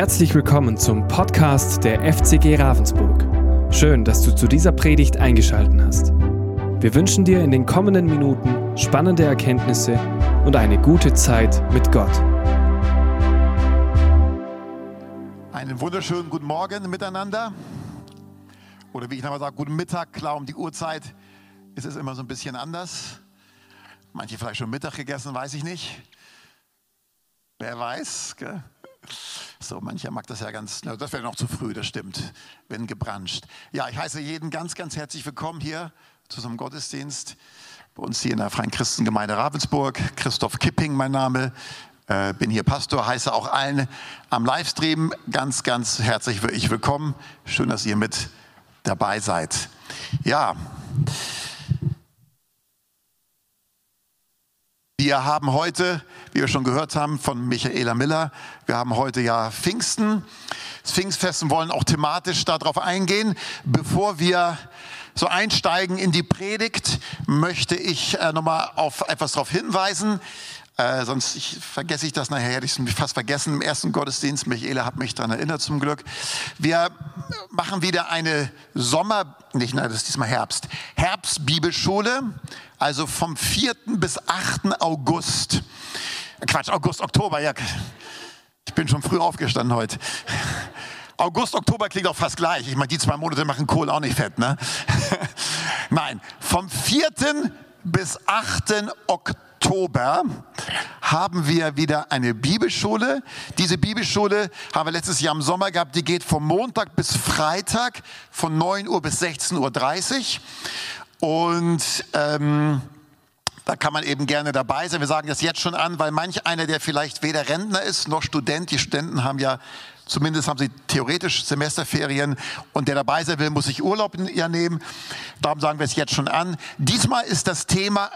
Herzlich willkommen zum Podcast der FCG Ravensburg. Schön, dass du zu dieser Predigt eingeschaltet hast. Wir wünschen dir in den kommenden Minuten spannende Erkenntnisse und eine gute Zeit mit Gott. Einen wunderschönen guten Morgen miteinander. Oder wie ich nochmal sage, guten Mittag. Klar, um die Uhrzeit ist es immer so ein bisschen anders. Manche vielleicht schon Mittag gegessen, weiß ich nicht. Wer weiß. Gell? So, mancher mag das ja ganz, das wäre noch zu früh, das stimmt, wenn gebranscht. Ja, ich heiße jeden ganz, ganz herzlich willkommen hier zu einem Gottesdienst bei uns hier in der Freien Christengemeinde Ravensburg. Christoph Kipping, mein Name. Äh, bin hier Pastor, heiße auch allen am Livestream ganz, ganz herzlich willkommen. Schön, dass ihr mit dabei seid. Ja, wir haben heute wie wir schon gehört haben von Michaela Miller. Wir haben heute ja Pfingsten, das Pfingstfest wollen auch thematisch darauf eingehen. Bevor wir so einsteigen in die Predigt, möchte ich äh, nochmal auf etwas darauf hinweisen. Äh, sonst ich, vergesse ich das nachher, hätte ich es fast vergessen im ersten Gottesdienst. Michaela hat mich daran erinnert zum Glück. Wir machen wieder eine Sommer, nicht, nein, das ist diesmal Herbst, Herbstbibelschule, also vom 4. bis 8. August. Quatsch, August, Oktober, ja. Ich bin schon früh aufgestanden heute. August, Oktober klingt auch fast gleich. Ich meine, die zwei Monate machen Kohl auch nicht fett, ne? Nein, vom 4. bis 8. Oktober haben wir wieder eine Bibelschule. Diese Bibelschule haben wir letztes Jahr im Sommer gehabt. Die geht vom Montag bis Freitag von 9 Uhr bis 16.30 Uhr. Und ähm, da kann man eben gerne dabei sein. Wir sagen das jetzt schon an, weil manch einer, der vielleicht weder Rentner ist noch Student, die Studenten haben ja Zumindest haben sie theoretisch Semesterferien und der dabei sein will, muss sich Urlaub ja nehmen. Darum sagen wir es jetzt schon an. Diesmal ist das Thema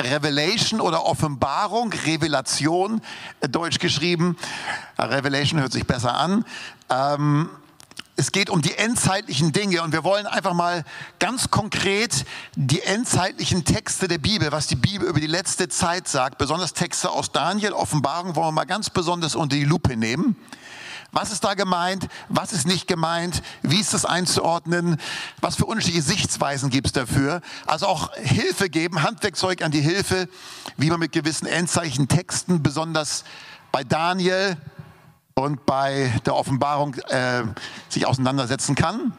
Revelation oder Offenbarung, Revelation, äh, deutsch geschrieben. Revelation hört sich besser an. Ähm, es geht um die endzeitlichen Dinge und wir wollen einfach mal ganz konkret die endzeitlichen Texte der Bibel, was die Bibel über die letzte Zeit sagt, besonders Texte aus Daniel, Offenbarung, wollen wir mal ganz besonders unter die Lupe nehmen. Was ist da gemeint? Was ist nicht gemeint? Wie ist das einzuordnen? Was für unterschiedliche Sichtweisen gibt es dafür? Also auch Hilfe geben, Handwerkzeug an die Hilfe, wie man mit gewissen Endzeichen Texten, besonders bei Daniel, und bei der Offenbarung äh, sich auseinandersetzen kann.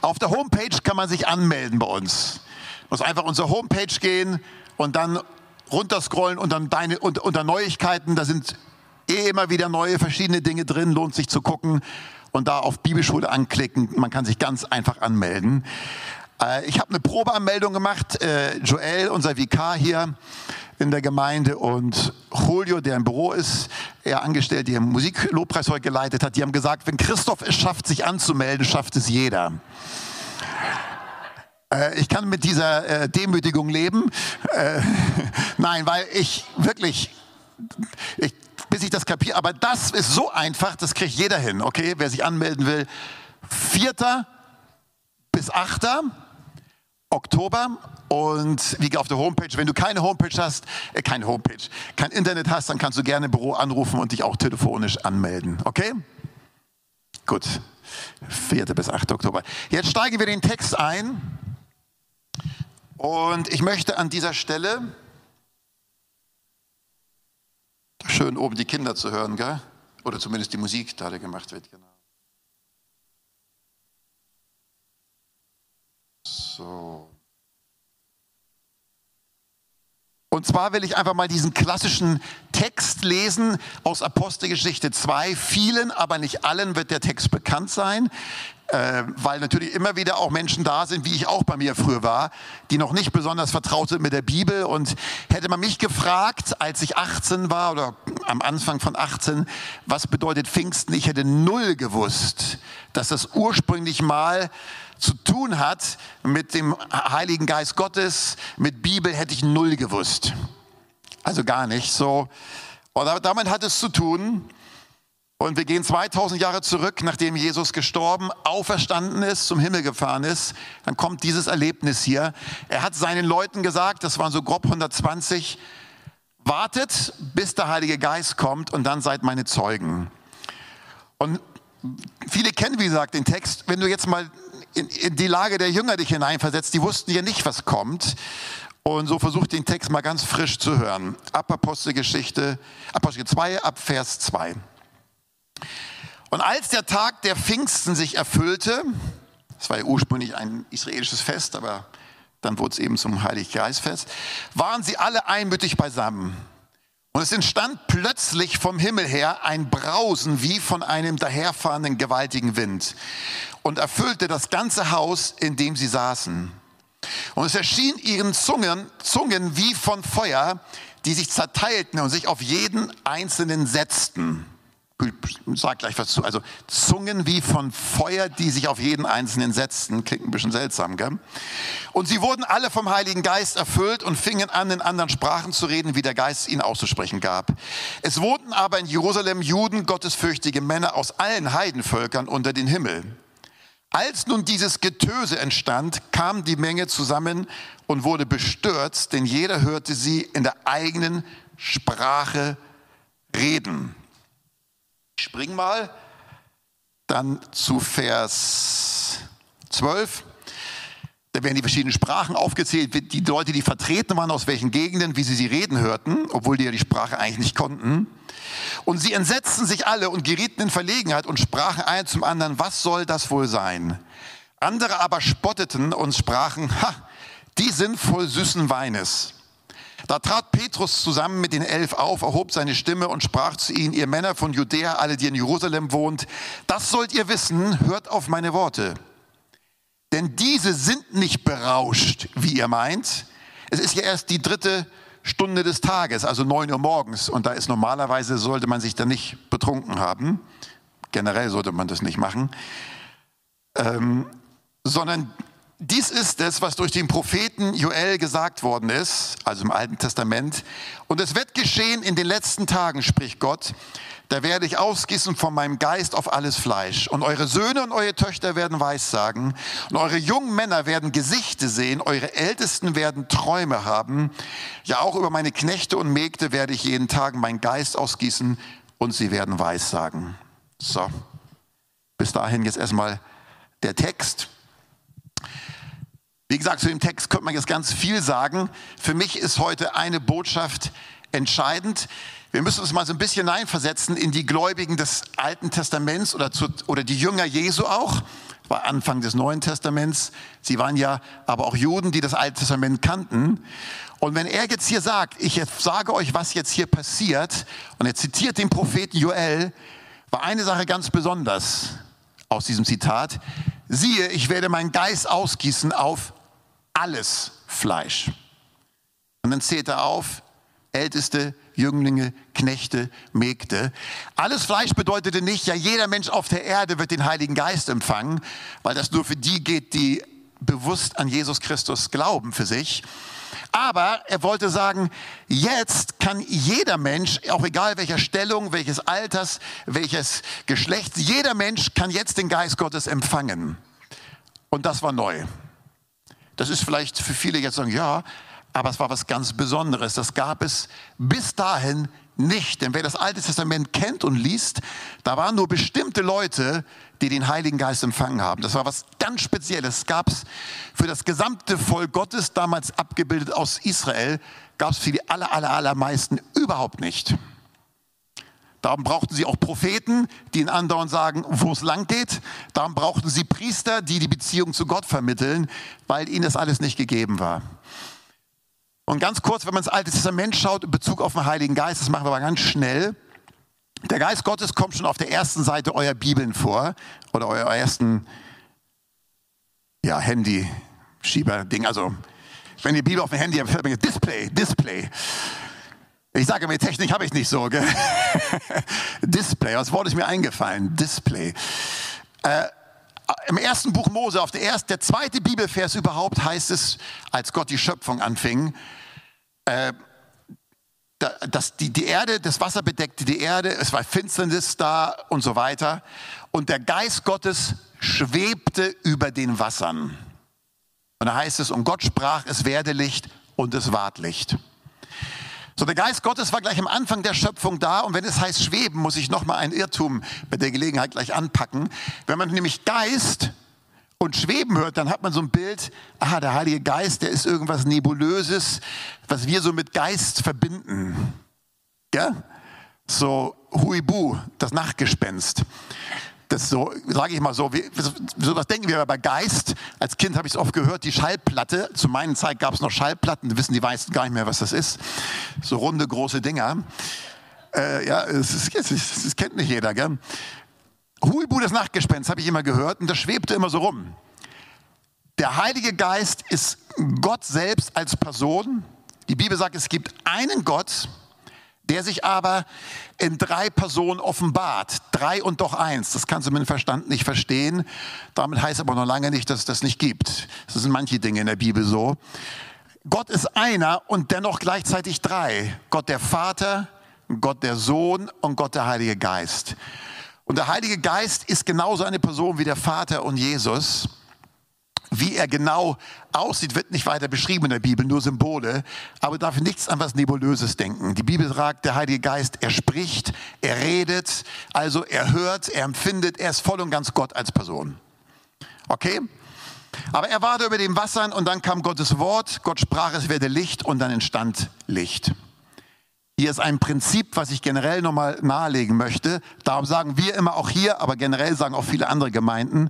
Auf der Homepage kann man sich anmelden bei uns. Man muss einfach unsere Homepage gehen und dann runterscrollen unter, deine, unter, unter Neuigkeiten. Da sind eh immer wieder neue verschiedene Dinge drin, lohnt sich zu gucken und da auf Bibelschule anklicken. Man kann sich ganz einfach anmelden. Äh, ich habe eine Probeanmeldung gemacht. Äh, Joel, unser Vikar hier, in der Gemeinde und Julio, der im Büro ist, er angestellt, der Musiklobpreis heute geleitet hat, die haben gesagt, wenn Christoph es schafft, sich anzumelden, schafft es jeder. Äh, ich kann mit dieser Demütigung leben. Nein, weil ich wirklich, ich, bis ich das kapiere, aber das ist so einfach, das kriegt jeder hin, okay? Wer sich anmelden will. Vierter bis achter Oktober und wie auf der Homepage, wenn du keine Homepage hast, äh, keine Homepage, kein Internet hast, dann kannst du gerne im Büro anrufen und dich auch telefonisch anmelden. Okay? Gut. 4. bis 8. Oktober. Jetzt steigen wir den Text ein. Und ich möchte an dieser Stelle schön oben die Kinder zu hören, gell? Oder zumindest die Musik, die da gemacht wird, genau. So. Und zwar will ich einfach mal diesen klassischen Text lesen aus Apostelgeschichte 2. Vielen, aber nicht allen wird der Text bekannt sein, äh, weil natürlich immer wieder auch Menschen da sind, wie ich auch bei mir früher war, die noch nicht besonders vertraut sind mit der Bibel. Und hätte man mich gefragt, als ich 18 war oder am Anfang von 18, was bedeutet Pfingsten, ich hätte null gewusst, dass das ursprünglich mal zu tun hat mit dem Heiligen Geist Gottes, mit Bibel, hätte ich null gewusst. Also gar nicht so. Und damit hat es zu tun. Und wir gehen 2000 Jahre zurück, nachdem Jesus gestorben, auferstanden ist, zum Himmel gefahren ist. Dann kommt dieses Erlebnis hier. Er hat seinen Leuten gesagt, das waren so grob 120, wartet, bis der Heilige Geist kommt und dann seid meine Zeugen. Und viele kennen, wie gesagt, den Text. Wenn du jetzt mal in, in die Lage der Jünger dich hineinversetzt, die wussten ja nicht, was kommt. Und so versucht den Text mal ganz frisch zu hören. Ab Apostelgeschichte, Apostel 2, ab Vers 2. Und als der Tag der Pfingsten sich erfüllte, das war ja ursprünglich ein israelisches Fest, aber dann wurde es eben zum Heiliggeistfest, waren sie alle einmütig beisammen. Und es entstand plötzlich vom Himmel her ein Brausen wie von einem daherfahrenden gewaltigen Wind und erfüllte das ganze Haus, in dem sie saßen. Und es erschien ihren Zungen, Zungen wie von Feuer, die sich zerteilten und sich auf jeden einzelnen setzten. Sag gleich was zu. Also Zungen wie von Feuer, die sich auf jeden einzelnen setzten. Klingt ein bisschen seltsam, gell? Und sie wurden alle vom Heiligen Geist erfüllt und fingen an, in anderen Sprachen zu reden, wie der Geist ihnen auszusprechen gab. Es wohnten aber in Jerusalem Juden, gottesfürchtige Männer aus allen Heidenvölkern unter den Himmel. Als nun dieses Getöse entstand, kam die Menge zusammen und wurde bestürzt, denn jeder hörte sie in der eigenen Sprache reden. Spring mal dann zu Vers 12. Da werden die verschiedenen Sprachen aufgezählt, die Leute, die vertreten waren, aus welchen Gegenden, wie sie sie reden hörten, obwohl die ja die Sprache eigentlich nicht konnten. Und sie entsetzten sich alle und gerieten in Verlegenheit und sprachen ein zum anderen, was soll das wohl sein? Andere aber spotteten und sprachen, ha, die sind voll süßen Weines. Da trat Petrus zusammen mit den Elf auf, erhob seine Stimme und sprach zu ihnen, ihr Männer von Judäa, alle, die in Jerusalem wohnt, das sollt ihr wissen, hört auf meine Worte. Denn diese sind nicht berauscht, wie ihr meint. Es ist ja erst die dritte Stunde des Tages, also neun Uhr morgens. Und da ist normalerweise, sollte man sich da nicht betrunken haben. Generell sollte man das nicht machen. Ähm, sondern dies ist es, was durch den Propheten Joel gesagt worden ist, also im Alten Testament. Und es wird geschehen in den letzten Tagen, spricht Gott, da werde ich ausgießen von meinem Geist auf alles Fleisch. Und eure Söhne und eure Töchter werden Weissagen. Und eure jungen Männer werden Gesichte sehen. Eure Ältesten werden Träume haben. Ja, auch über meine Knechte und Mägde werde ich jeden Tag meinen Geist ausgießen und sie werden Weissagen. So, bis dahin jetzt erstmal der Text. Wie gesagt, zu dem Text könnte man jetzt ganz viel sagen. Für mich ist heute eine Botschaft entscheidend. Wir müssen uns mal so ein bisschen hineinversetzen in die Gläubigen des Alten Testaments oder, zu, oder die Jünger Jesu auch, war Anfang des Neuen Testaments. Sie waren ja aber auch Juden, die das Alte Testament kannten. Und wenn er jetzt hier sagt, ich sage euch, was jetzt hier passiert, und er zitiert den Propheten Joel, war eine Sache ganz besonders aus diesem Zitat. Siehe, ich werde meinen Geist ausgießen auf alles Fleisch. Und dann zählt er auf, Älteste, Jünglinge, Knechte, Mägde. Alles Fleisch bedeutete nicht, ja, jeder Mensch auf der Erde wird den Heiligen Geist empfangen, weil das nur für die geht, die bewusst an Jesus Christus glauben für sich. Aber er wollte sagen, jetzt kann jeder Mensch, auch egal welcher Stellung, welches Alters, welches Geschlechts, jeder Mensch kann jetzt den Geist Gottes empfangen. Und das war neu. Das ist vielleicht für viele jetzt sagen, ja, aber es war was ganz Besonderes. Das gab es bis dahin nicht. Denn wer das Alte Testament kennt und liest, da waren nur bestimmte Leute, die den Heiligen Geist empfangen haben. Das war was ganz Spezielles. Es gab es für das gesamte Volk Gottes, damals abgebildet aus Israel, gab es für die aller, aller, allermeisten überhaupt nicht. Darum brauchten sie auch Propheten, die ihnen andauernd sagen, wo es lang geht. Darum brauchten sie Priester, die die Beziehung zu Gott vermitteln, weil ihnen das alles nicht gegeben war. Und ganz kurz, wenn man ins Alte Testament schaut in Bezug auf den Heiligen Geist, das machen wir aber ganz schnell. Der Geist Gottes kommt schon auf der ersten Seite eurer Bibeln vor oder euer ersten ja, Handy-Schieber-Ding. Also, wenn ihr Bibel auf dem Handy habt, Display, Display. Ich sage mir, Technik habe ich nicht so. Gell? Display, das Wort ist mir eingefallen. Display. Äh, Im ersten Buch Mose, auf der, erste, der zweite Bibelvers überhaupt, heißt es, als Gott die Schöpfung anfing, äh, dass die, die Erde, das Wasser bedeckte die Erde, es war Finsternis da und so weiter. Und der Geist Gottes schwebte über den Wassern. Und da heißt es, und Gott sprach, es werde Licht und es ward Licht. So, der Geist Gottes war gleich am Anfang der Schöpfung da und wenn es heißt schweben, muss ich nochmal einen Irrtum bei der Gelegenheit gleich anpacken. Wenn man nämlich Geist und Schweben hört, dann hat man so ein Bild, aha, der Heilige Geist, der ist irgendwas Nebulöses, was wir so mit Geist verbinden. Ja? So Huibu, das Nachtgespenst. Das so, sage ich mal so, wie, so was denken wir bei Geist. Als Kind habe ich es oft gehört, die Schallplatte. Zu meiner Zeit gab es noch Schallplatten, wissen die meisten gar nicht mehr, was das ist. So runde, große Dinger. Äh, ja, das, das, das, kennt nicht jeder, gell? Huibu, das Nachtgespenst, habe ich immer gehört und das schwebte immer so rum. Der Heilige Geist ist Gott selbst als Person. Die Bibel sagt, es gibt einen Gott, der sich aber in drei Personen offenbart. Drei und doch eins. Das kannst du mit dem Verstand nicht verstehen. Damit heißt aber noch lange nicht, dass es das nicht gibt. Das sind manche Dinge in der Bibel so. Gott ist einer und dennoch gleichzeitig drei. Gott der Vater, Gott der Sohn und Gott der Heilige Geist. Und der Heilige Geist ist genauso eine Person wie der Vater und Jesus. Wie er genau aussieht, wird nicht weiter beschrieben in der Bibel, nur Symbole. Aber darf nichts an was Nebulöses denken. Die Bibel sagt, der Heilige Geist, er spricht, er redet, also er hört, er empfindet, er ist voll und ganz Gott als Person. Okay? Aber er war da über den Wassern und dann kam Gottes Wort, Gott sprach, es werde Licht und dann entstand Licht. Hier ist ein Prinzip, was ich generell nochmal nahelegen möchte. Darum sagen wir immer auch hier, aber generell sagen auch viele andere Gemeinden,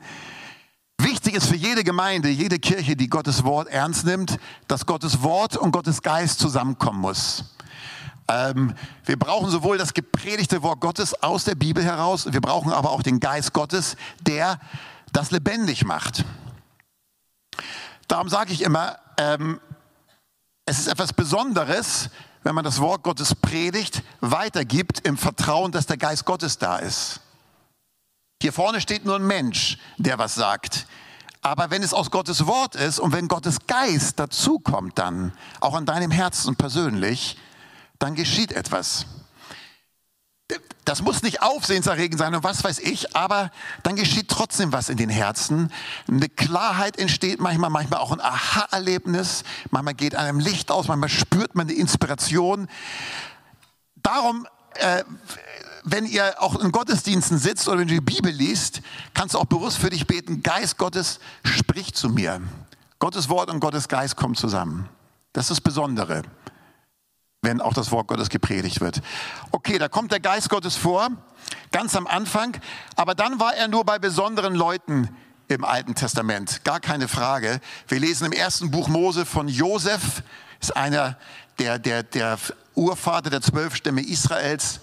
Wichtig ist für jede Gemeinde, jede Kirche, die Gottes Wort ernst nimmt, dass Gottes Wort und Gottes Geist zusammenkommen muss. Ähm, wir brauchen sowohl das gepredigte Wort Gottes aus der Bibel heraus, wir brauchen aber auch den Geist Gottes, der das lebendig macht. Darum sage ich immer, ähm, es ist etwas Besonderes, wenn man das Wort Gottes predigt, weitergibt im Vertrauen, dass der Geist Gottes da ist. Hier vorne steht nur ein Mensch, der was sagt. Aber wenn es aus Gottes Wort ist und wenn Gottes Geist dazukommt dann, auch an deinem Herzen persönlich, dann geschieht etwas. Das muss nicht aufsehenserregend sein und was weiß ich, aber dann geschieht trotzdem was in den Herzen. Eine Klarheit entsteht manchmal, manchmal auch ein Aha-Erlebnis. Manchmal geht einem Licht aus, manchmal spürt man die Inspiration. Darum äh, wenn ihr auch in Gottesdiensten sitzt oder wenn du die Bibel liest, kannst du auch bewusst für dich beten, Geist Gottes, sprich zu mir. Gottes Wort und Gottes Geist kommen zusammen. Das ist das Besondere, wenn auch das Wort Gottes gepredigt wird. Okay, da kommt der Geist Gottes vor, ganz am Anfang, aber dann war er nur bei besonderen Leuten im Alten Testament, gar keine Frage. Wir lesen im ersten Buch Mose von Josef, ist einer der, der, der Urvater der zwölf Stämme Israels.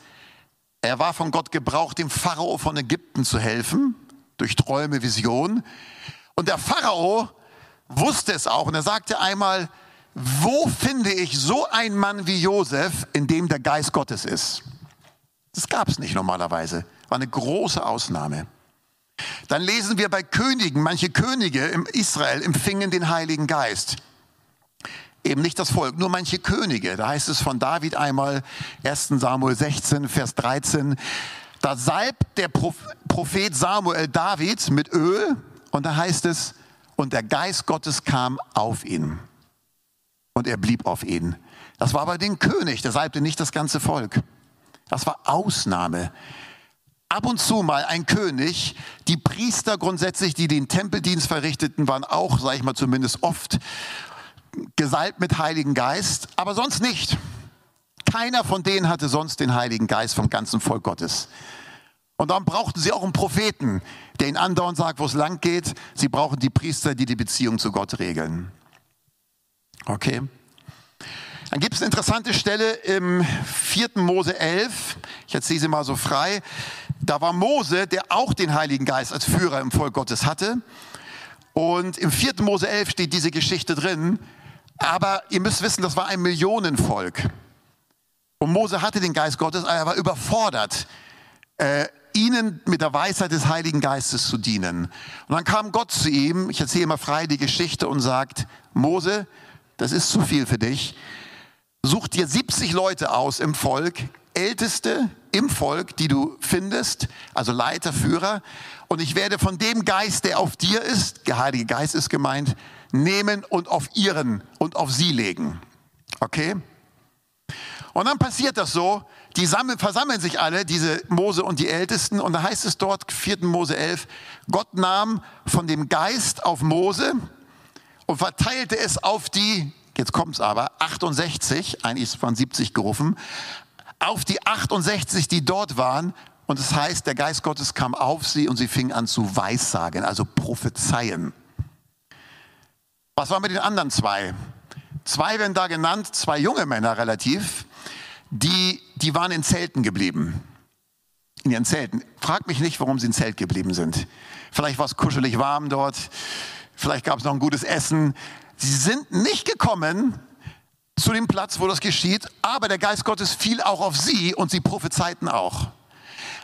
Er war von Gott gebraucht, dem Pharao von Ägypten zu helfen, durch Träume, Visionen. Und der Pharao wusste es auch und er sagte einmal, wo finde ich so einen Mann wie Josef, in dem der Geist Gottes ist? Das gab es nicht normalerweise, war eine große Ausnahme. Dann lesen wir bei Königen, manche Könige im Israel empfingen den Heiligen Geist eben nicht das Volk, nur manche Könige. Da heißt es von David einmal, 1 Samuel 16, Vers 13, da salbt der Prophet Samuel David mit Öl und da heißt es, und der Geist Gottes kam auf ihn und er blieb auf ihn. Das war aber den König, der salbte nicht das ganze Volk. Das war Ausnahme. Ab und zu mal ein König, die Priester grundsätzlich, die den Tempeldienst verrichteten, waren auch, sage ich mal zumindest oft gesalbt mit Heiligen Geist, aber sonst nicht. Keiner von denen hatte sonst den Heiligen Geist vom ganzen Volk Gottes. Und dann brauchten sie auch einen Propheten, der ihnen andauernd sagt, wo es lang geht. Sie brauchen die Priester, die die Beziehung zu Gott regeln. Okay. Dann gibt es eine interessante Stelle im 4. Mose 11. Ich erzähle sie mal so frei. Da war Mose, der auch den Heiligen Geist als Führer im Volk Gottes hatte. Und im 4. Mose 11 steht diese Geschichte drin. Aber ihr müsst wissen, das war ein Millionenvolk. Und Mose hatte den Geist Gottes, aber er war überfordert, äh, ihnen mit der Weisheit des Heiligen Geistes zu dienen. Und dann kam Gott zu ihm, ich erzähle mal frei die Geschichte und sagt, Mose, das ist zu viel für dich. Such dir 70 Leute aus im Volk, Älteste im Volk, die du findest, also Leiter, Führer. Und ich werde von dem Geist, der auf dir ist, der Heilige Geist ist gemeint, nehmen und auf ihren und auf sie legen. Okay? Und dann passiert das so, die sammeln, versammeln sich alle, diese Mose und die Ältesten, und da heißt es dort, 4. Mose 11, Gott nahm von dem Geist auf Mose und verteilte es auf die, jetzt kommt es aber, 68, eigentlich waren 70 gerufen, auf die 68, die dort waren. Und es das heißt, der Geist Gottes kam auf sie und sie fingen an zu weissagen, also prophezeien. Was war mit den anderen zwei? Zwei werden da genannt, zwei junge Männer relativ, die, die waren in Zelten geblieben. In ihren Zelten. Frag mich nicht, warum sie in Zelt geblieben sind. Vielleicht war es kuschelig warm dort, vielleicht gab es noch ein gutes Essen. Sie sind nicht gekommen zu dem Platz, wo das geschieht, aber der Geist Gottes fiel auch auf sie und sie prophezeiten auch.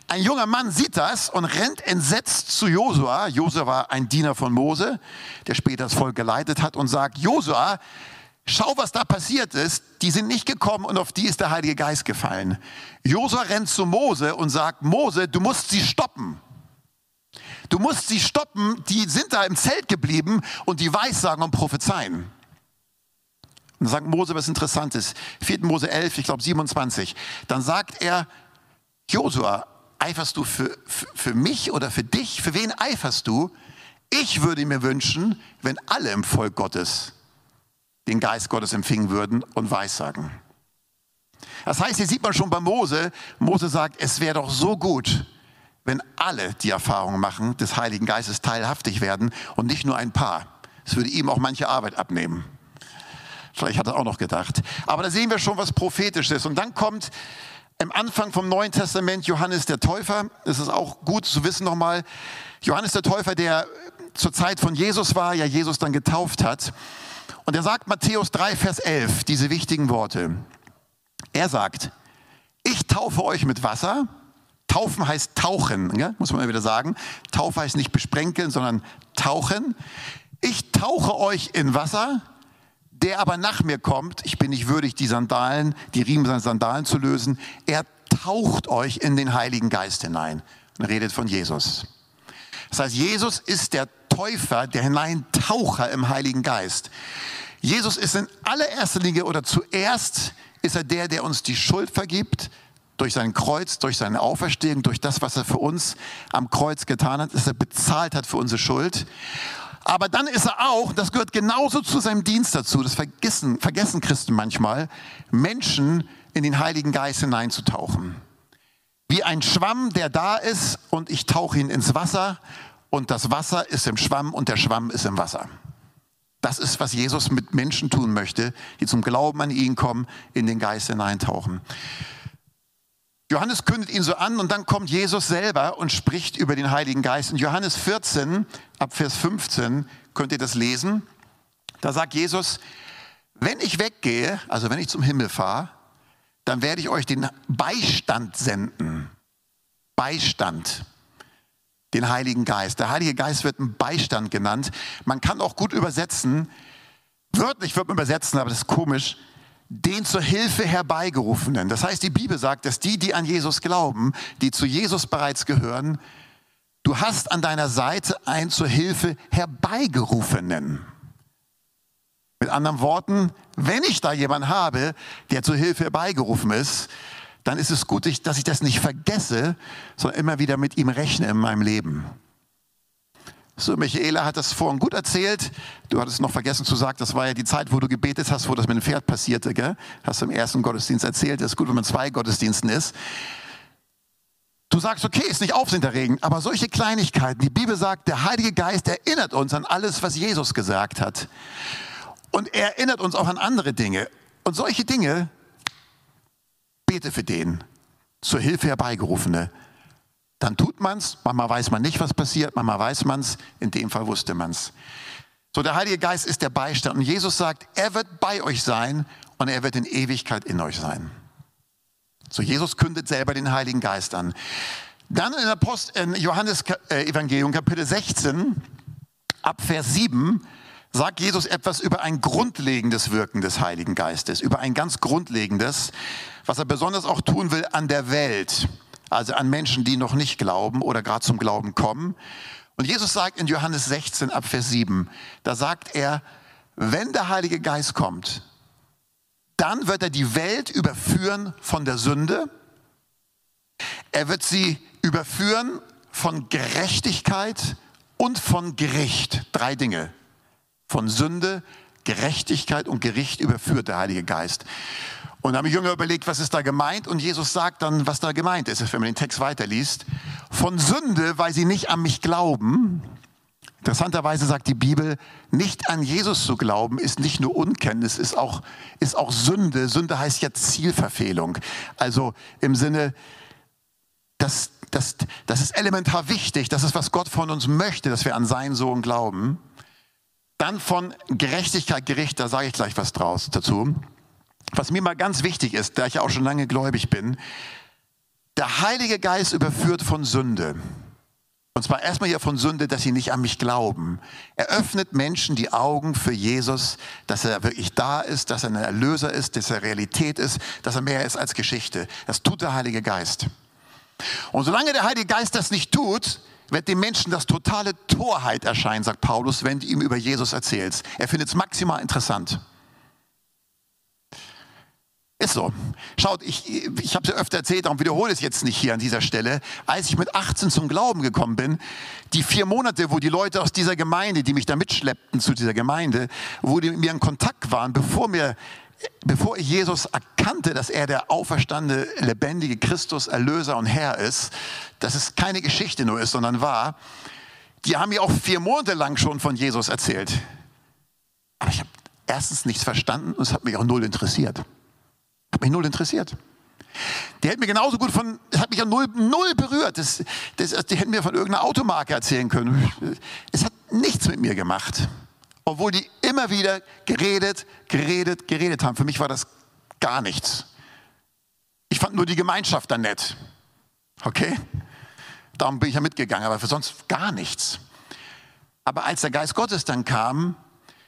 Ein junger Mann sieht das und rennt entsetzt zu Josua. Josua war ein Diener von Mose, der später das Volk geleitet hat und sagt, Josua, Schau, was da passiert ist. Die sind nicht gekommen und auf die ist der Heilige Geist gefallen. Josua rennt zu Mose und sagt, Mose, du musst sie stoppen. Du musst sie stoppen, die sind da im Zelt geblieben und die weissagen und prophezeien. Und dann sagt Mose was Interessantes. 4. Mose 11, ich glaube 27. Dann sagt er, Josua, eiferst du für, für, für mich oder für dich? Für wen eiferst du? Ich würde mir wünschen, wenn alle im Volk Gottes den Geist Gottes empfingen würden und weissagen. Das heißt, hier sieht man schon bei Mose, Mose sagt, es wäre doch so gut, wenn alle die Erfahrung machen, des Heiligen Geistes teilhaftig werden und nicht nur ein paar. Es würde ihm auch manche Arbeit abnehmen. Vielleicht hat er auch noch gedacht. Aber da sehen wir schon was Prophetisches. Und dann kommt im Anfang vom Neuen Testament Johannes der Täufer. Es ist auch gut zu wissen nochmal. Johannes der Täufer, der zur Zeit von Jesus war, ja Jesus dann getauft hat. Und er sagt Matthäus 3, Vers 11 diese wichtigen Worte. Er sagt, ich taufe euch mit Wasser. Taufen heißt tauchen, ja? muss man mal wieder sagen. Taufe heißt nicht besprenkeln, sondern tauchen. Ich tauche euch in Wasser, der aber nach mir kommt. Ich bin nicht würdig, die Sandalen, die Riemen seiner Sandalen zu lösen. Er taucht euch in den Heiligen Geist hinein und redet von Jesus. Das heißt, Jesus ist der Täufer, der Hineintaucher im Heiligen Geist. Jesus ist in allererster Linie oder zuerst ist er der, der uns die Schuld vergibt, durch sein Kreuz, durch seine Auferstehung, durch das, was er für uns am Kreuz getan hat, dass er bezahlt hat für unsere Schuld. Aber dann ist er auch, das gehört genauso zu seinem Dienst dazu, das vergessen, vergessen Christen manchmal, Menschen in den Heiligen Geist hineinzutauchen. Wie ein Schwamm, der da ist und ich tauche ihn ins Wasser und das Wasser ist im Schwamm und der Schwamm ist im Wasser. Das ist, was Jesus mit Menschen tun möchte, die zum Glauben an ihn kommen, in den Geist hineintauchen. Johannes kündet ihn so an und dann kommt Jesus selber und spricht über den Heiligen Geist. In Johannes 14, ab Vers 15 könnt ihr das lesen. Da sagt Jesus, wenn ich weggehe, also wenn ich zum Himmel fahre, dann werde ich euch den Beistand senden. Beistand den Heiligen Geist. Der Heilige Geist wird ein Beistand genannt. Man kann auch gut übersetzen, wörtlich wird man übersetzen, aber das ist komisch, den zur Hilfe herbeigerufenen. Das heißt, die Bibel sagt, dass die, die an Jesus glauben, die zu Jesus bereits gehören, du hast an deiner Seite einen zur Hilfe herbeigerufenen. Mit anderen Worten, wenn ich da jemanden habe, der zur Hilfe herbeigerufen ist, dann ist es gut, dass ich das nicht vergesse, sondern immer wieder mit ihm rechne in meinem Leben. So, Michaela hat das vorhin gut erzählt. Du hattest noch vergessen zu sagen, das war ja die Zeit, wo du gebetet hast, wo das mit dem Pferd passierte. Gell? Hast du im ersten Gottesdienst erzählt. Das ist gut, wenn man zwei Gottesdiensten ist. Du sagst, okay, ist nicht aufsehenerregend, aber solche Kleinigkeiten, die Bibel sagt, der Heilige Geist erinnert uns an alles, was Jesus gesagt hat. Und er erinnert uns auch an andere Dinge. Und solche Dinge bete für den, zur Hilfe herbeigerufene. Dann tut man es, manchmal weiß man nicht, was passiert, manchmal weiß man es, in dem Fall wusste man es. So, der Heilige Geist ist der Beistand und Jesus sagt, er wird bei euch sein und er wird in Ewigkeit in euch sein. So, Jesus kündet selber den Heiligen Geist an. Dann in der Post, in Johannes äh, Evangelium Kapitel 16, ab Vers 7, sagt Jesus etwas über ein grundlegendes Wirken des Heiligen Geistes, über ein ganz grundlegendes, was er besonders auch tun will an der Welt, also an Menschen, die noch nicht glauben oder gerade zum Glauben kommen. Und Jesus sagt in Johannes 16 ab Vers 7, da sagt er, wenn der Heilige Geist kommt, Dann wird er die Welt überführen von der Sünde. Er wird sie überführen von Gerechtigkeit und von Gericht. Drei Dinge. Von Sünde, Gerechtigkeit und Gericht überführt der Heilige Geist. Und da haben die Jünger überlegt, was ist da gemeint? Und Jesus sagt dann, was da gemeint ist, wenn man den Text weiterliest. Von Sünde, weil sie nicht an mich glauben. Interessanterweise sagt die Bibel, nicht an Jesus zu glauben, ist nicht nur Unkenntnis, ist auch, ist auch Sünde. Sünde heißt ja Zielverfehlung. Also im Sinne, das, das, das ist elementar wichtig, das ist, was Gott von uns möchte, dass wir an seinen Sohn glauben. Dann von Gerechtigkeit, Gericht, da sage ich gleich was draus dazu. Was mir mal ganz wichtig ist, da ich ja auch schon lange gläubig bin, der Heilige Geist überführt von Sünde. Und zwar erstmal hier von Sünde, dass sie nicht an mich glauben. Er öffnet Menschen die Augen für Jesus, dass er wirklich da ist, dass er ein Erlöser ist, dass er Realität ist, dass er mehr ist als Geschichte. Das tut der Heilige Geist. Und solange der Heilige Geist das nicht tut, wird dem Menschen das totale Torheit erscheinen, sagt Paulus, wenn du ihm über Jesus erzählst. Er findet es maximal interessant. Ist so. Schaut, ich, ich habe es ja öfter erzählt, darum wiederhole es jetzt nicht hier an dieser Stelle. Als ich mit 18 zum Glauben gekommen bin, die vier Monate, wo die Leute aus dieser Gemeinde, die mich da mitschleppten zu dieser Gemeinde, wo die mit mir in Kontakt waren, bevor mir bevor ich Jesus erkannte, dass er der auferstandene, lebendige Christus, Erlöser und Herr ist, dass es keine Geschichte nur ist, sondern wahr, die haben mir auch vier Monate lang schon von Jesus erzählt. Aber ich habe erstens nichts verstanden und es hat mich auch null interessiert. Hat mich null interessiert. Der hätte mir genauso gut von, das hat mich ja null, null berührt. Das, das, die hätten mir von irgendeiner Automarke erzählen können. Es hat nichts mit mir gemacht. Obwohl die immer wieder geredet, geredet, geredet haben. Für mich war das gar nichts. Ich fand nur die Gemeinschaft dann nett. Okay? Darum bin ich ja mitgegangen, aber für sonst gar nichts. Aber als der Geist Gottes dann kam,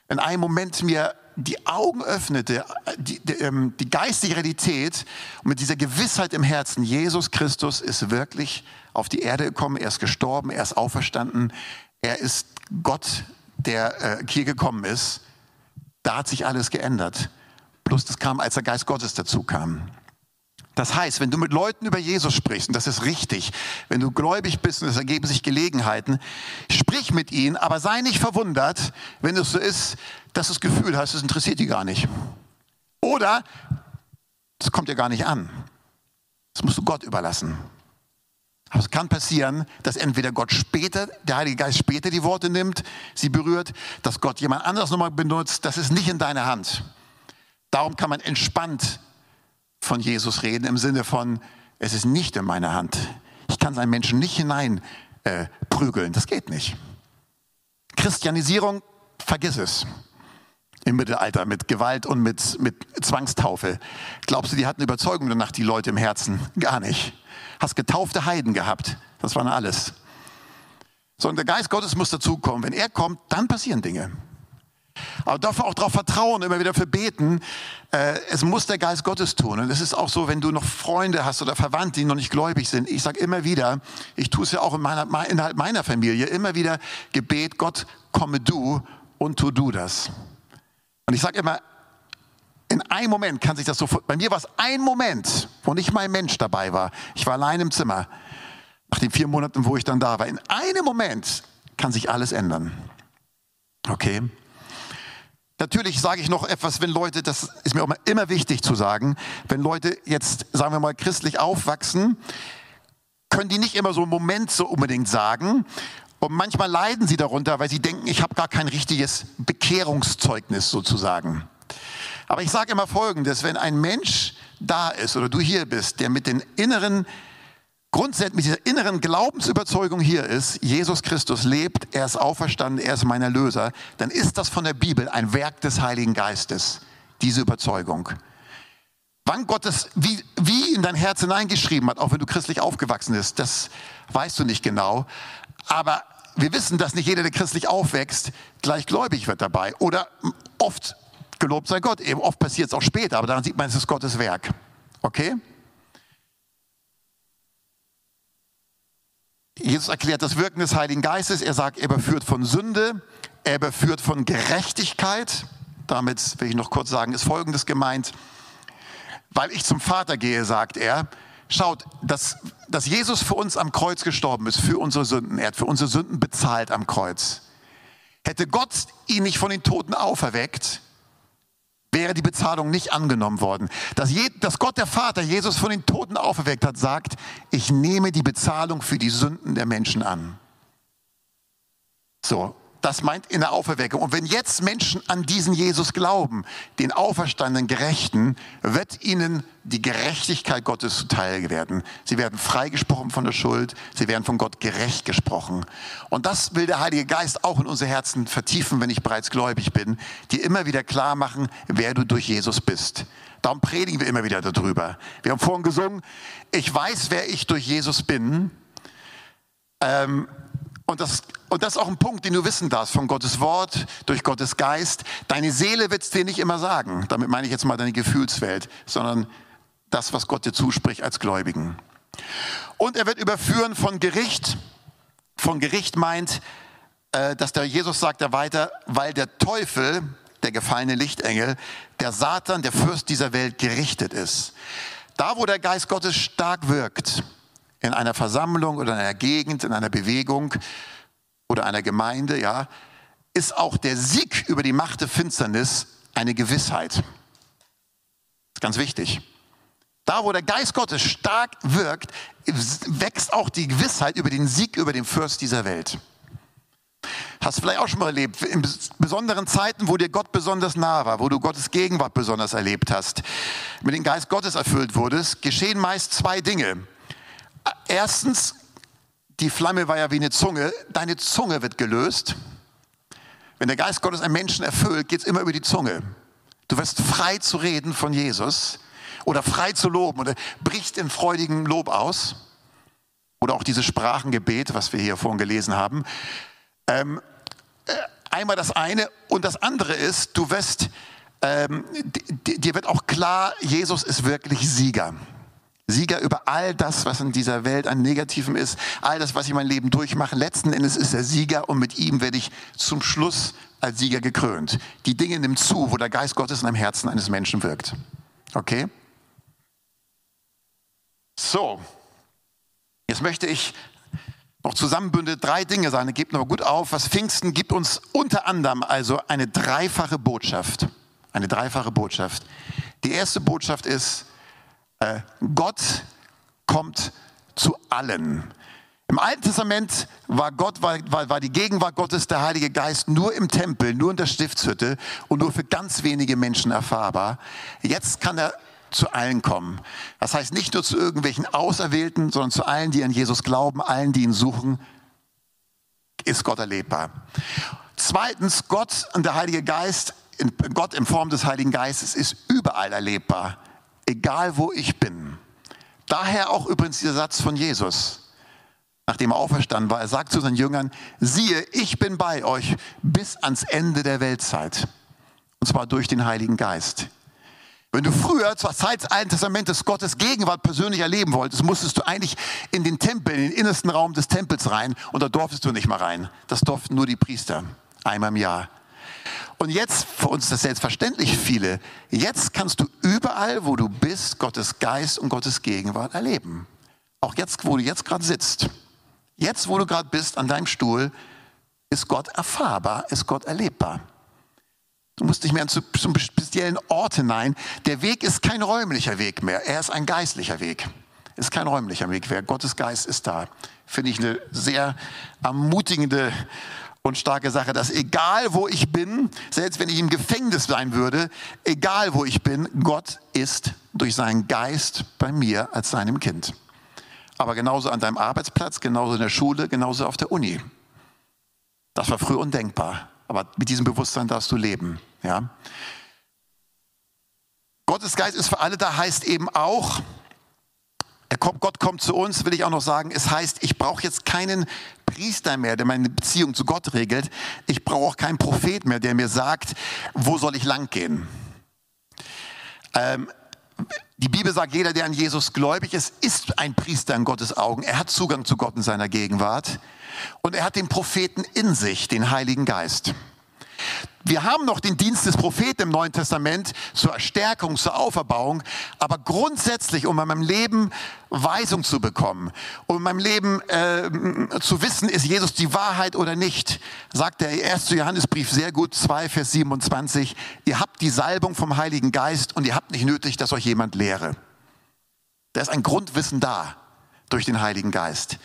in einem Moment mir die Augen öffnete, die, die, ähm, die geistige Realität und mit dieser Gewissheit im Herzen, Jesus Christus ist wirklich auf die Erde gekommen, er ist gestorben, er ist auferstanden, er ist Gott, der äh, hier gekommen ist, da hat sich alles geändert. Plus das kam, als der Geist Gottes dazu kam. Das heißt, wenn du mit Leuten über Jesus sprichst, und das ist richtig, wenn du gläubig bist und es ergeben sich Gelegenheiten, sprich mit ihnen, aber sei nicht verwundert, wenn es so ist, dass das Gefühl hast, es interessiert die gar nicht. Oder es kommt dir gar nicht an. Das musst du Gott überlassen. Aber es kann passieren, dass entweder Gott später, der Heilige Geist später die Worte nimmt, sie berührt, dass Gott jemand anderes nochmal benutzt. Das ist nicht in deiner Hand. Darum kann man entspannt von Jesus reden im Sinne von, es ist nicht in meiner Hand. Ich kann seinen Menschen nicht hinein äh, prügeln. Das geht nicht. Christianisierung, vergiss es. Im Mittelalter mit Gewalt und mit, mit Zwangstaufe. Glaubst du, die hatten Überzeugung danach, die Leute im Herzen? Gar nicht. Hast getaufte Heiden gehabt. Das war alles. Sondern der Geist Gottes muss dazukommen. Wenn er kommt, dann passieren Dinge. Aber dafür auch darauf vertrauen, immer wieder für beten. Äh, es muss der Geist Gottes tun. Und es ist auch so, wenn du noch Freunde hast oder Verwandte, die noch nicht gläubig sind. Ich sage immer wieder, ich tue es ja auch in meiner, innerhalb meiner Familie, immer wieder Gebet, Gott, komme du und tu du das. Und ich sage immer, in einem Moment kann sich das so, bei mir war es ein Moment, wo nicht mein Mensch dabei war. Ich war allein im Zimmer, nach den vier Monaten, wo ich dann da war. In einem Moment kann sich alles ändern. Okay? Natürlich sage ich noch etwas, wenn Leute, das ist mir auch immer wichtig zu sagen, wenn Leute jetzt, sagen wir mal, christlich aufwachsen, können die nicht immer so einen Moment so unbedingt sagen. Und manchmal leiden sie darunter, weil sie denken, ich habe gar kein richtiges Bekehrungszeugnis sozusagen. Aber ich sage immer Folgendes, wenn ein Mensch da ist oder du hier bist, der mit den inneren grundsätzlich mit dieser inneren Glaubensüberzeugung hier ist, Jesus Christus lebt, er ist auferstanden, er ist mein Erlöser, dann ist das von der Bibel ein Werk des Heiligen Geistes, diese Überzeugung. Wann Gott es wie, wie in dein Herz hineingeschrieben hat, auch wenn du christlich aufgewachsen bist, das weißt du nicht genau. Aber wir wissen, dass nicht jeder, der christlich aufwächst, gleich gläubig wird dabei. Oder oft, gelobt sei Gott, eben oft passiert es auch später, aber daran sieht man, es ist Gottes Werk. Okay? Jesus erklärt das Wirken des Heiligen Geistes. Er sagt, er überführt von Sünde, er überführt von Gerechtigkeit. Damit will ich noch kurz sagen, ist Folgendes gemeint. weil ich zum Vater gehe, sagt er. Schaut, dass, dass Jesus für uns am Kreuz gestorben ist, für unsere Sünden. Er hat für unsere Sünden bezahlt am Kreuz. Hätte Gott ihn nicht von den Toten auferweckt, wäre die Bezahlung nicht angenommen worden. Dass, je, dass Gott der Vater Jesus von den Toten auferweckt hat, sagt, ich nehme die Bezahlung für die Sünden der Menschen an. So, das meint in der Auferweckung. Und wenn jetzt Menschen an diesen Jesus glauben, den auferstandenen Gerechten, wird ihnen die Gerechtigkeit Gottes zuteil werden. Sie werden freigesprochen von der Schuld, sie werden von Gott gerecht gesprochen. Und das will der Heilige Geist auch in unsere Herzen vertiefen, wenn ich bereits gläubig bin, die immer wieder klar machen, wer du durch Jesus bist. Darum predigen wir immer wieder darüber. Wir haben vorhin gesungen, ich weiß, wer ich durch Jesus bin. Ähm, und das, und das ist auch ein Punkt, den du wissen darfst von Gottes Wort, durch Gottes Geist. Deine Seele wird es dir nicht immer sagen. Damit meine ich jetzt mal deine Gefühlswelt, sondern das, was Gott dir zuspricht als Gläubigen. Und er wird überführen von Gericht. Von Gericht meint, äh, dass der Jesus sagt er weiter, weil der Teufel, der gefallene Lichtengel, der Satan, der Fürst dieser Welt gerichtet ist. Da, wo der Geist Gottes stark wirkt, in einer Versammlung oder in einer Gegend, in einer Bewegung oder einer Gemeinde, ja, ist auch der Sieg über die Macht der Finsternis eine Gewissheit. Das ist ganz wichtig. Da, wo der Geist Gottes stark wirkt, wächst auch die Gewissheit über den Sieg über den Fürst dieser Welt. Hast du vielleicht auch schon mal erlebt, in besonderen Zeiten, wo dir Gott besonders nah war, wo du Gottes Gegenwart besonders erlebt hast, mit dem Geist Gottes erfüllt wurdest, geschehen meist zwei Dinge. Erstens, die Flamme war ja wie eine Zunge. Deine Zunge wird gelöst. Wenn der Geist Gottes einen Menschen erfüllt, geht es immer über die Zunge. Du wirst frei zu reden von Jesus oder frei zu loben oder brichst in freudigem Lob aus. Oder auch dieses Sprachengebet, was wir hier vorhin gelesen haben. Ähm, äh, einmal das eine und das andere ist, du wirst, ähm, dir wird auch klar, Jesus ist wirklich Sieger. Sieger über all das, was in dieser Welt an Negativen ist, all das, was ich mein Leben durchmache. Letzten Endes ist er Sieger und mit ihm werde ich zum Schluss als Sieger gekrönt. Die Dinge nimmt zu, wo der Geist Gottes in einem Herzen eines Menschen wirkt. Okay? So, jetzt möchte ich noch zusammenbündet drei Dinge sagen. Gebt aber gut auf, was Pfingsten gibt uns unter anderem also eine dreifache Botschaft. Eine dreifache Botschaft. Die erste Botschaft ist, äh, Gott kommt zu allen. Im Alten Testament war Gott, war, war, war die Gegenwart Gottes, der Heilige Geist, nur im Tempel, nur in der Stiftshütte und nur für ganz wenige Menschen erfahrbar. Jetzt kann er zu allen kommen. Das heißt nicht nur zu irgendwelchen Auserwählten, sondern zu allen, die an Jesus glauben, allen, die ihn suchen, ist Gott erlebbar. Zweitens, Gott und der Heilige Geist, Gott in Form des Heiligen Geistes ist überall erlebbar egal wo ich bin. Daher auch übrigens dieser Satz von Jesus, nachdem er auferstanden war. Er sagt zu seinen Jüngern, siehe, ich bin bei euch bis ans Ende der Weltzeit. Und zwar durch den Heiligen Geist. Wenn du früher zur Zeit des Alten Testamentes Gottes Gegenwart persönlich erleben wolltest, musstest du eigentlich in den Tempel, in den innersten Raum des Tempels rein und da durftest du nicht mal rein. Das durften nur die Priester, einmal im Jahr. Und jetzt, für uns ist das selbstverständlich viele, jetzt kannst du überall, wo du bist, Gottes Geist und Gottes Gegenwart erleben. Auch jetzt, wo du jetzt gerade sitzt. Jetzt, wo du gerade bist, an deinem Stuhl, ist Gott erfahrbar, ist Gott erlebbar. Du musst nicht mehr zu, zum speziellen Ort hinein. Der Weg ist kein räumlicher Weg mehr, er ist ein geistlicher Weg. Ist kein räumlicher Weg mehr. Gottes Geist ist da. Finde ich eine sehr ermutigende und starke Sache, dass egal wo ich bin, selbst wenn ich im Gefängnis sein würde, egal wo ich bin, Gott ist durch seinen Geist bei mir als seinem Kind. Aber genauso an deinem Arbeitsplatz, genauso in der Schule, genauso auf der Uni. Das war früher undenkbar. Aber mit diesem Bewusstsein darfst du leben. Ja? Gottes Geist ist für alle da, heißt eben auch, kommt, Gott kommt zu uns, will ich auch noch sagen. Es heißt, ich brauche jetzt keinen Priester mehr, der meine Beziehung zu Gott regelt. Ich brauche auch keinen Prophet mehr, der mir sagt, wo soll ich lang gehen. Ähm, die Bibel sagt, jeder, der an Jesus gläubig ist, ist ein Priester in Gottes Augen. Er hat Zugang zu Gott in seiner Gegenwart. Und er hat den Propheten in sich, den Heiligen Geist. Wir haben noch den Dienst des Propheten im Neuen Testament zur Erstärkung, zur Auferbauung, aber grundsätzlich, um in meinem Leben Weisung zu bekommen, um in meinem Leben äh, zu wissen, ist Jesus die Wahrheit oder nicht, sagt der erste Johannesbrief sehr gut, 2, Vers 27, ihr habt die Salbung vom Heiligen Geist und ihr habt nicht nötig, dass euch jemand lehre. Da ist ein Grundwissen da durch den Heiligen Geist.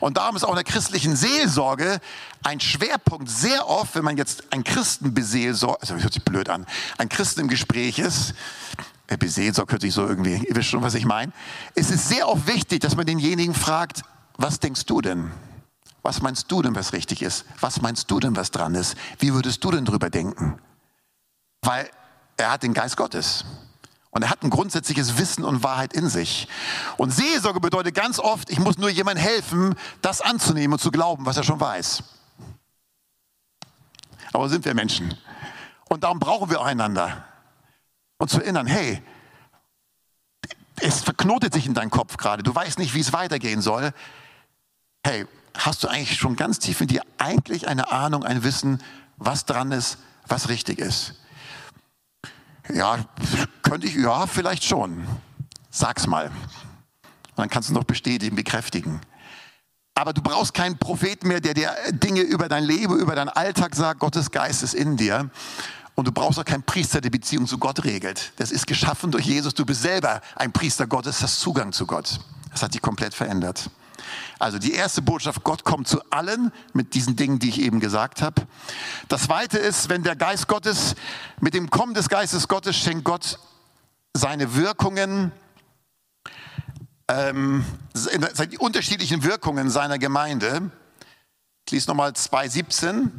Und darum ist auch in der christlichen Seelsorge ein Schwerpunkt sehr oft, wenn man jetzt ein Christen beseelsorgt, also hört sich blöd an, ein Christen im Gespräch ist, äh, beseelsorgt hört sich so irgendwie, ihr wisst schon, was ich meine, es ist sehr oft wichtig, dass man denjenigen fragt, was denkst du denn? Was meinst du denn, was richtig ist? Was meinst du denn, was dran ist? Wie würdest du denn drüber denken? Weil er hat den Geist Gottes. Und er hat ein grundsätzliches Wissen und Wahrheit in sich. Und Seelsorge bedeutet ganz oft, ich muss nur jemandem helfen, das anzunehmen und zu glauben, was er schon weiß. Aber sind wir Menschen. Und darum brauchen wir einander. Und zu erinnern, hey, es verknotet sich in deinem Kopf gerade. Du weißt nicht, wie es weitergehen soll. Hey, hast du eigentlich schon ganz tief in dir eigentlich eine Ahnung, ein Wissen, was dran ist, was richtig ist? Ja, könnte ich, ja, vielleicht schon. Sag's mal. Und dann kannst du noch bestätigen, bekräftigen. Aber du brauchst keinen Propheten mehr, der dir Dinge über dein Leben, über deinen Alltag sagt. Gottes Geist ist in dir. Und du brauchst auch keinen Priester, der Beziehung zu Gott regelt. Das ist geschaffen durch Jesus. Du bist selber ein Priester Gottes, hast Zugang zu Gott. Das hat dich komplett verändert. Also die erste Botschaft, Gott kommt zu allen mit diesen Dingen, die ich eben gesagt habe. Das zweite ist, wenn der Geist Gottes, mit dem Kommen des Geistes Gottes schenkt Gott seine Wirkungen, ähm, die unterschiedlichen Wirkungen seiner Gemeinde. Ich lese nochmal 2,17.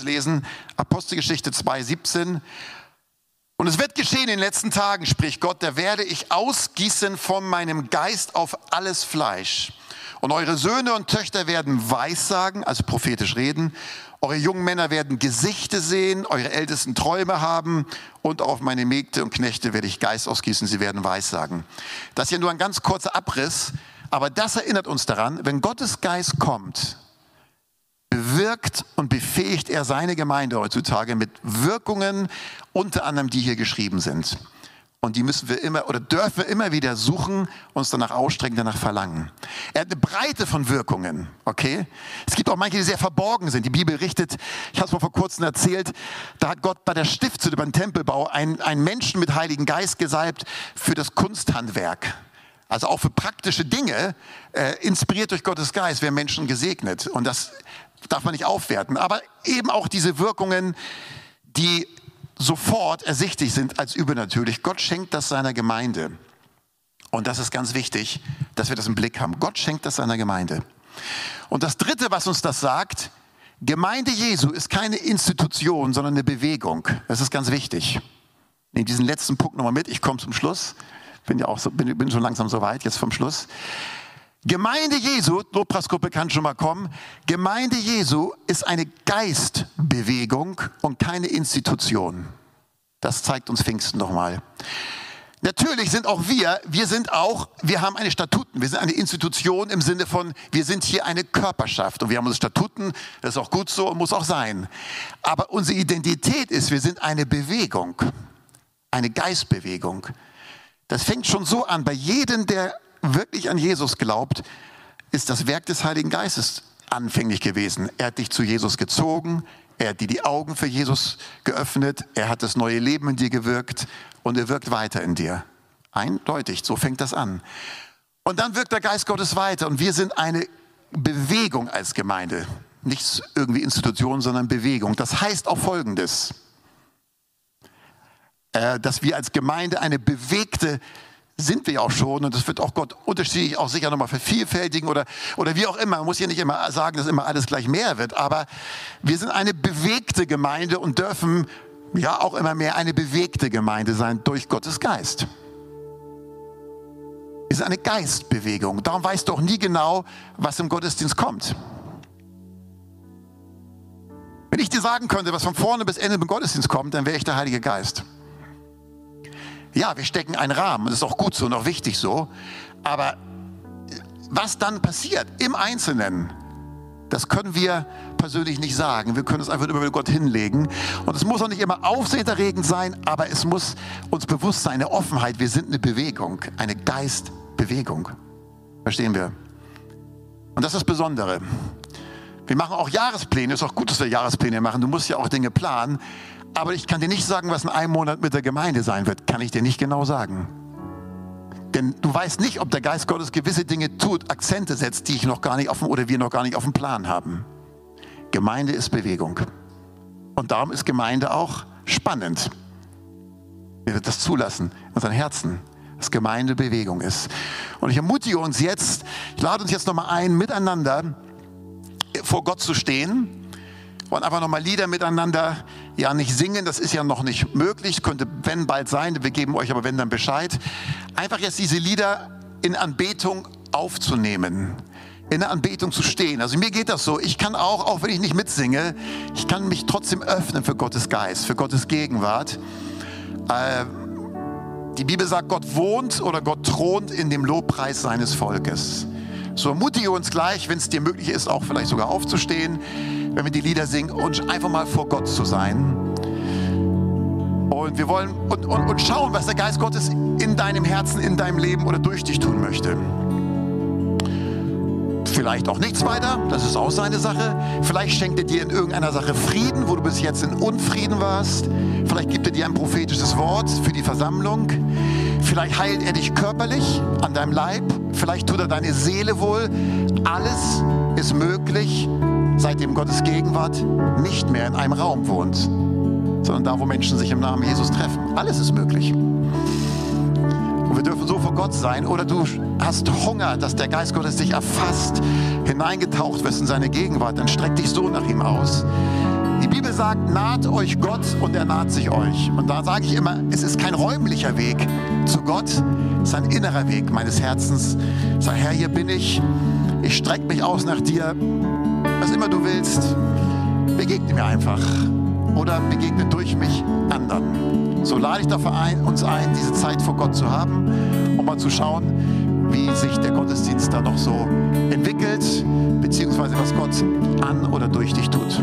Lesen Apostelgeschichte 2,17. Und es wird geschehen in den letzten Tagen, spricht Gott, da werde ich ausgießen von meinem Geist auf alles Fleisch. Und eure Söhne und Töchter werden Weissagen, also prophetisch reden. Eure jungen Männer werden Gesichte sehen, eure Ältesten Träume haben und auf meine Mägde und Knechte werde ich Geist ausgießen, sie werden Weissagen. Das ist ja nur ein ganz kurzer Abriss, aber das erinnert uns daran, wenn Gottes Geist kommt, bewirkt und befähigt er seine Gemeinde heutzutage mit Wirkungen, unter anderem die hier geschrieben sind. Und die müssen wir immer oder dürfen wir immer wieder suchen, uns danach ausstrecken, danach verlangen. Er hat eine Breite von Wirkungen, okay? Es gibt auch manche, die sehr verborgen sind. Die Bibel richtet, ich habe es mal vor kurzem erzählt, da hat Gott bei der Stiftshütte, beim Tempelbau, einen, einen Menschen mit Heiligen Geist gesalbt für das Kunsthandwerk. Also auch für praktische Dinge, äh, inspiriert durch Gottes Geist, werden Menschen gesegnet. Und das darf man nicht aufwerten. Aber eben auch diese Wirkungen, die sofort ersichtlich sind als übernatürlich. Gott schenkt das seiner Gemeinde. Und das ist ganz wichtig, dass wir das im Blick haben. Gott schenkt das seiner Gemeinde. Und das Dritte, was uns das sagt, Gemeinde Jesu ist keine Institution, sondern eine Bewegung. Das ist ganz wichtig. Nehmt diesen letzten Punkt nochmal mit. Ich komme zum Schluss. Bin ja auch so, bin, bin schon langsam so weit, jetzt vom Schluss. Gemeinde Jesu, Lobpreisgruppe kann schon mal kommen. Gemeinde Jesu ist eine Geistbewegung und keine Institution. Das zeigt uns Pfingsten nochmal. Natürlich sind auch wir, wir sind auch, wir haben eine Statuten, wir sind eine Institution im Sinne von, wir sind hier eine Körperschaft und wir haben unsere Statuten, das ist auch gut so und muss auch sein. Aber unsere Identität ist, wir sind eine Bewegung, eine Geistbewegung. Das fängt schon so an, bei jedem, der wirklich an Jesus glaubt, ist das Werk des Heiligen Geistes anfänglich gewesen. Er hat dich zu Jesus gezogen, er hat dir die Augen für Jesus geöffnet, er hat das neue Leben in dir gewirkt und er wirkt weiter in dir. Eindeutig, so fängt das an. Und dann wirkt der Geist Gottes weiter und wir sind eine Bewegung als Gemeinde. Nicht irgendwie Institution, sondern Bewegung. Das heißt auch Folgendes, äh, dass wir als Gemeinde eine bewegte sind wir auch schon und das wird auch Gott unterschiedlich auch sicher nochmal vervielfältigen oder, oder wie auch immer. Man muss hier nicht immer sagen, dass immer alles gleich mehr wird, aber wir sind eine bewegte Gemeinde und dürfen ja auch immer mehr eine bewegte Gemeinde sein durch Gottes Geist. Wir sind eine Geistbewegung. Darum weißt du auch nie genau, was im Gottesdienst kommt. Wenn ich dir sagen könnte, was von vorne bis Ende im Gottesdienst kommt, dann wäre ich der Heilige Geist. Ja, wir stecken einen Rahmen, das ist auch gut so und auch wichtig so. Aber was dann passiert im Einzelnen, Das können wir persönlich nicht sagen. Wir können es einfach über Gott hinlegen. Und es muss auch nicht immer aufsehenerregend sein, aber es muss uns bewusst sein, eine Offenheit. Wir sind eine Bewegung, eine Geistbewegung. Verstehen wir? Und das ist das Besondere. Wir machen auch Jahrespläne. Ist auch gut, dass wir Jahrespläne machen. Du musst ja auch Dinge planen. Aber ich kann dir nicht sagen, was in einem Monat mit der Gemeinde sein wird. Kann ich dir nicht genau sagen. Denn du weißt nicht, ob der Geist Gottes gewisse Dinge tut, Akzente setzt, die ich noch gar nicht auf dem, oder wir noch gar nicht auf dem Plan haben. Gemeinde ist Bewegung. Und darum ist Gemeinde auch spannend. Wir wird das zulassen in unseren Herzen, dass Gemeinde Bewegung ist. Und ich ermutige uns jetzt, ich lade uns jetzt nochmal ein, miteinander vor Gott zu stehen und einfach nochmal Lieder miteinander, ja nicht singen, das ist ja noch nicht möglich, könnte wenn bald sein, wir geben euch aber wenn dann Bescheid. Einfach jetzt diese Lieder in Anbetung aufzunehmen, in der Anbetung zu stehen. Also mir geht das so, ich kann auch, auch wenn ich nicht mitsinge, ich kann mich trotzdem öffnen für Gottes Geist, für Gottes Gegenwart. Äh, die Bibel sagt, Gott wohnt oder Gott thront in dem Lobpreis seines Volkes. So ermutige uns gleich, wenn es dir möglich ist, auch vielleicht sogar aufzustehen, wenn wir die Lieder singen und einfach mal vor Gott zu sein. Und wir wollen und, und, und schauen, was der Geist Gottes in deinem Herzen, in deinem Leben oder durch dich tun möchte. Vielleicht auch nichts weiter, das ist auch seine Sache. Vielleicht schenkt er dir in irgendeiner Sache Frieden, wo du bis jetzt in Unfrieden warst. Vielleicht gibt er dir ein prophetisches Wort für die Versammlung. Vielleicht heilt er dich körperlich an deinem Leib. Vielleicht tut er deine Seele wohl. Alles ist möglich, seitdem Gottes Gegenwart nicht mehr in einem Raum wohnt, sondern da, wo Menschen sich im Namen Jesus treffen. Alles ist möglich. Und wir dürfen so vor Gott sein. Oder du hast Hunger, dass der Geist Gottes dich erfasst, hineingetaucht wirst in seine Gegenwart. Dann streck dich so nach ihm aus. Die Bibel sagt, naht euch Gott und er naht sich euch. Und da sage ich immer, es ist kein räumlicher Weg zu Gott, es ist ein innerer Weg meines Herzens. Sage, Herr, hier bin ich. Ich strecke mich aus nach dir. Was immer du willst, begegne mir einfach. Oder begegne durch mich anderen. So lade ich dafür ein, uns ein, diese Zeit vor Gott zu haben, um mal zu schauen, wie sich der Gottesdienst da noch so entwickelt, beziehungsweise was Gott an oder durch dich tut.